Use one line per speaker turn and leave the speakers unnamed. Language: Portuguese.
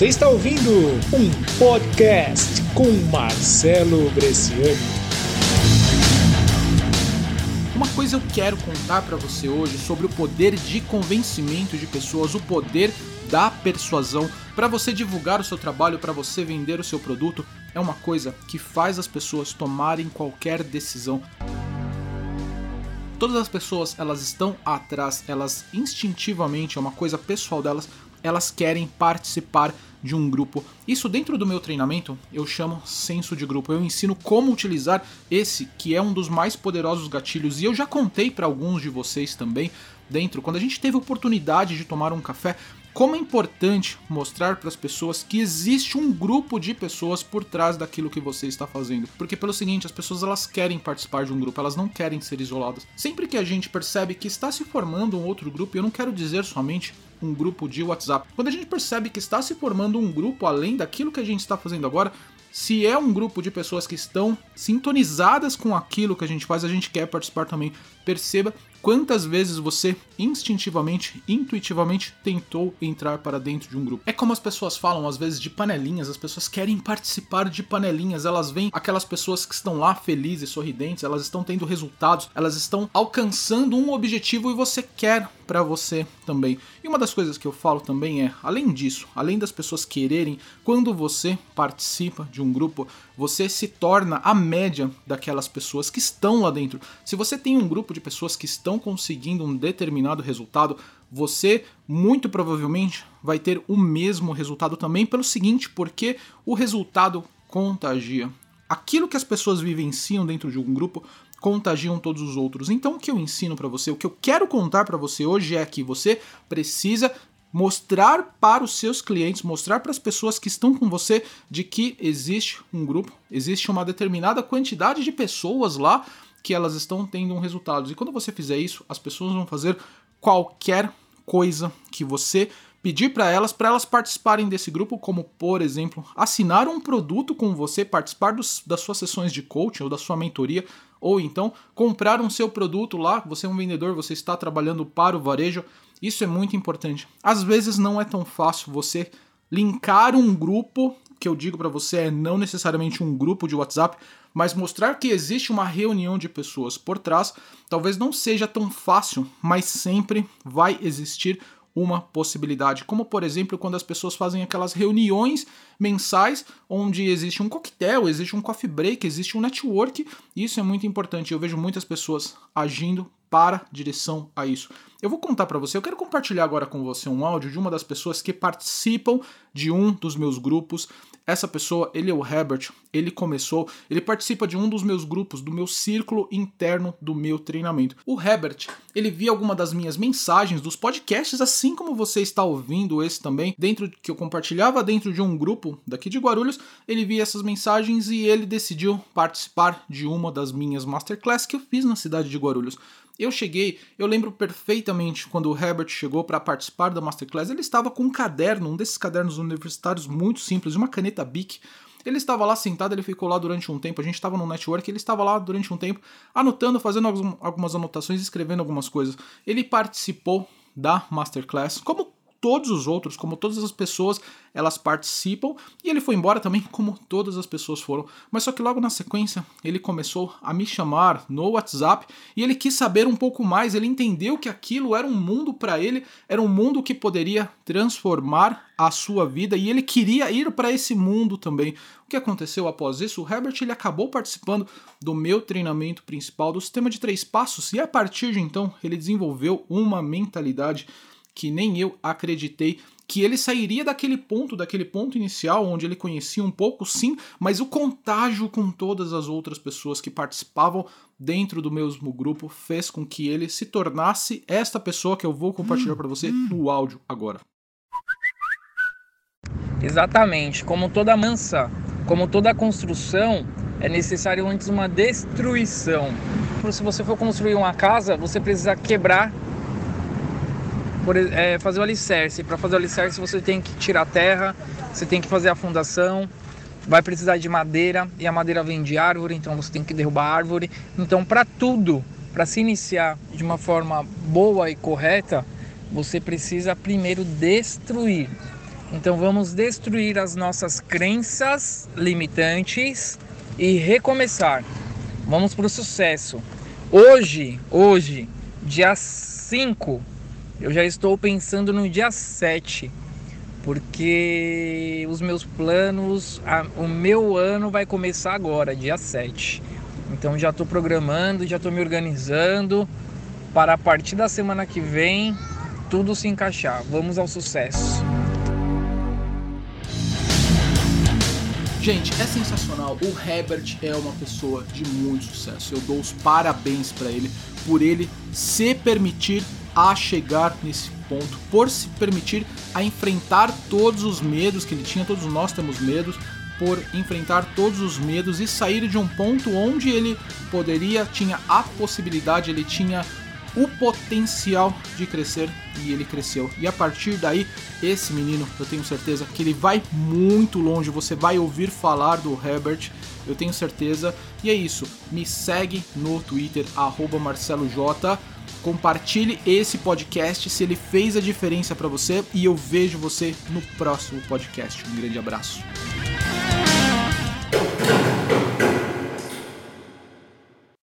Você está ouvindo um podcast com Marcelo Bresciani.
Uma coisa eu quero contar para você hoje sobre o poder de convencimento de pessoas, o poder da persuasão para você divulgar o seu trabalho, para você vender o seu produto, é uma coisa que faz as pessoas tomarem qualquer decisão. Todas as pessoas, elas estão atrás, elas instintivamente, é uma coisa pessoal delas, elas querem participar de um grupo. Isso dentro do meu treinamento eu chamo senso de grupo. Eu ensino como utilizar esse que é um dos mais poderosos gatilhos e eu já contei para alguns de vocês também dentro quando a gente teve oportunidade de tomar um café como é importante mostrar para as pessoas que existe um grupo de pessoas por trás daquilo que você está fazendo. Porque pelo seguinte, as pessoas elas querem participar de um grupo, elas não querem ser isoladas. Sempre que a gente percebe que está se formando um outro grupo, eu não quero dizer somente um grupo de WhatsApp. Quando a gente percebe que está se formando um grupo além daquilo que a gente está fazendo agora, se é um grupo de pessoas que estão sintonizadas com aquilo que a gente faz, a gente quer participar também. Perceba Quantas vezes você instintivamente, intuitivamente tentou entrar para dentro de um grupo? É como as pessoas falam às vezes de panelinhas, as pessoas querem participar de panelinhas, elas veem aquelas pessoas que estão lá felizes, sorridentes, elas estão tendo resultados, elas estão alcançando um objetivo e você quer para você também. E uma das coisas que eu falo também é, além disso, além das pessoas quererem, quando você participa de um grupo, você se torna a média daquelas pessoas que estão lá dentro. Se você tem um grupo de pessoas que estão conseguindo um determinado resultado, você muito provavelmente vai ter o mesmo resultado também pelo seguinte, porque o resultado contagia. Aquilo que as pessoas vivenciam dentro de um grupo contagiam todos os outros. Então, o que eu ensino para você, o que eu quero contar para você hoje é que você precisa mostrar para os seus clientes, mostrar para as pessoas que estão com você de que existe um grupo, existe uma determinada quantidade de pessoas lá que elas estão tendo um resultado. E quando você fizer isso, as pessoas vão fazer qualquer coisa que você pedir para elas, para elas participarem desse grupo, como por exemplo, assinar um produto com você, participar dos, das suas sessões de coaching ou da sua mentoria, ou então comprar um seu produto lá, você é um vendedor, você está trabalhando para o varejo, isso é muito importante. Às vezes não é tão fácil você linkar um grupo, que eu digo para você é não necessariamente um grupo de WhatsApp, mas mostrar que existe uma reunião de pessoas por trás, talvez não seja tão fácil, mas sempre vai existir uma possibilidade, como por exemplo quando as pessoas fazem aquelas reuniões mensais onde existe um coquetel, existe um coffee break, existe um network, isso é muito importante. Eu vejo muitas pessoas agindo para direção a isso. Eu vou contar para você, eu quero compartilhar agora com você um áudio de uma das pessoas que participam de um dos meus grupos. Essa pessoa, ele é o Herbert, ele começou, ele participa de um dos meus grupos, do meu círculo interno do meu treinamento. O Herbert, ele via alguma das minhas mensagens dos podcasts, assim como você está ouvindo esse também, dentro que eu compartilhava dentro de um grupo daqui de Guarulhos, ele via essas mensagens e ele decidiu participar de uma das minhas masterclass que eu fiz na cidade de Guarulhos. Eu cheguei, eu lembro perfeitamente quando o Herbert chegou para participar da Masterclass, ele estava com um caderno, um desses cadernos universitários muito simples, uma caneta Bic. Ele estava lá sentado, ele ficou lá durante um tempo. A gente estava no network, ele estava lá durante um tempo, anotando, fazendo algumas anotações, escrevendo algumas coisas. Ele participou da Masterclass, como todos os outros, como todas as pessoas, elas participam e ele foi embora também, como todas as pessoas foram. Mas só que logo na sequência ele começou a me chamar no WhatsApp e ele quis saber um pouco mais. Ele entendeu que aquilo era um mundo para ele, era um mundo que poderia transformar a sua vida e ele queria ir para esse mundo também. O que aconteceu após isso? O Herbert ele acabou participando do meu treinamento principal do sistema de três passos e a partir de então ele desenvolveu uma mentalidade que nem eu acreditei que ele sairia daquele ponto, daquele ponto inicial onde ele conhecia um pouco, sim, mas o contágio com todas as outras pessoas que participavam dentro do mesmo grupo fez com que ele se tornasse esta pessoa que eu vou compartilhar para você no áudio agora.
Exatamente, como toda mansa, como toda construção, é necessário antes uma destruição. Se você for construir uma casa, você precisa quebrar por, é, fazer o alicerce. Para fazer o alicerce você tem que tirar terra, você tem que fazer a fundação, vai precisar de madeira e a madeira vem de árvore, então você tem que derrubar a árvore. Então, para tudo, para se iniciar de uma forma boa e correta, você precisa primeiro destruir. Então vamos destruir as nossas crenças limitantes e recomeçar. Vamos para o sucesso. Hoje, hoje, dia 5, eu já estou pensando no dia 7, porque os meus planos, a, o meu ano vai começar agora, dia 7. Então já estou programando, já estou me organizando para a partir da semana que vem tudo se encaixar. Vamos ao sucesso.
Gente, é sensacional. O Herbert é uma pessoa de muito sucesso. Eu dou os parabéns para ele por ele se permitir a chegar nesse ponto, por se permitir a enfrentar todos os medos que ele tinha, todos nós temos medos, por enfrentar todos os medos e sair de um ponto onde ele poderia, tinha a possibilidade, ele tinha o potencial de crescer e ele cresceu. E a partir daí, esse menino, eu tenho certeza que ele vai muito longe. Você vai ouvir falar do Herbert, eu tenho certeza. E é isso. Me segue no Twitter @marceloj. Compartilhe esse podcast se ele fez a diferença para você e eu vejo você no próximo podcast. Um grande abraço.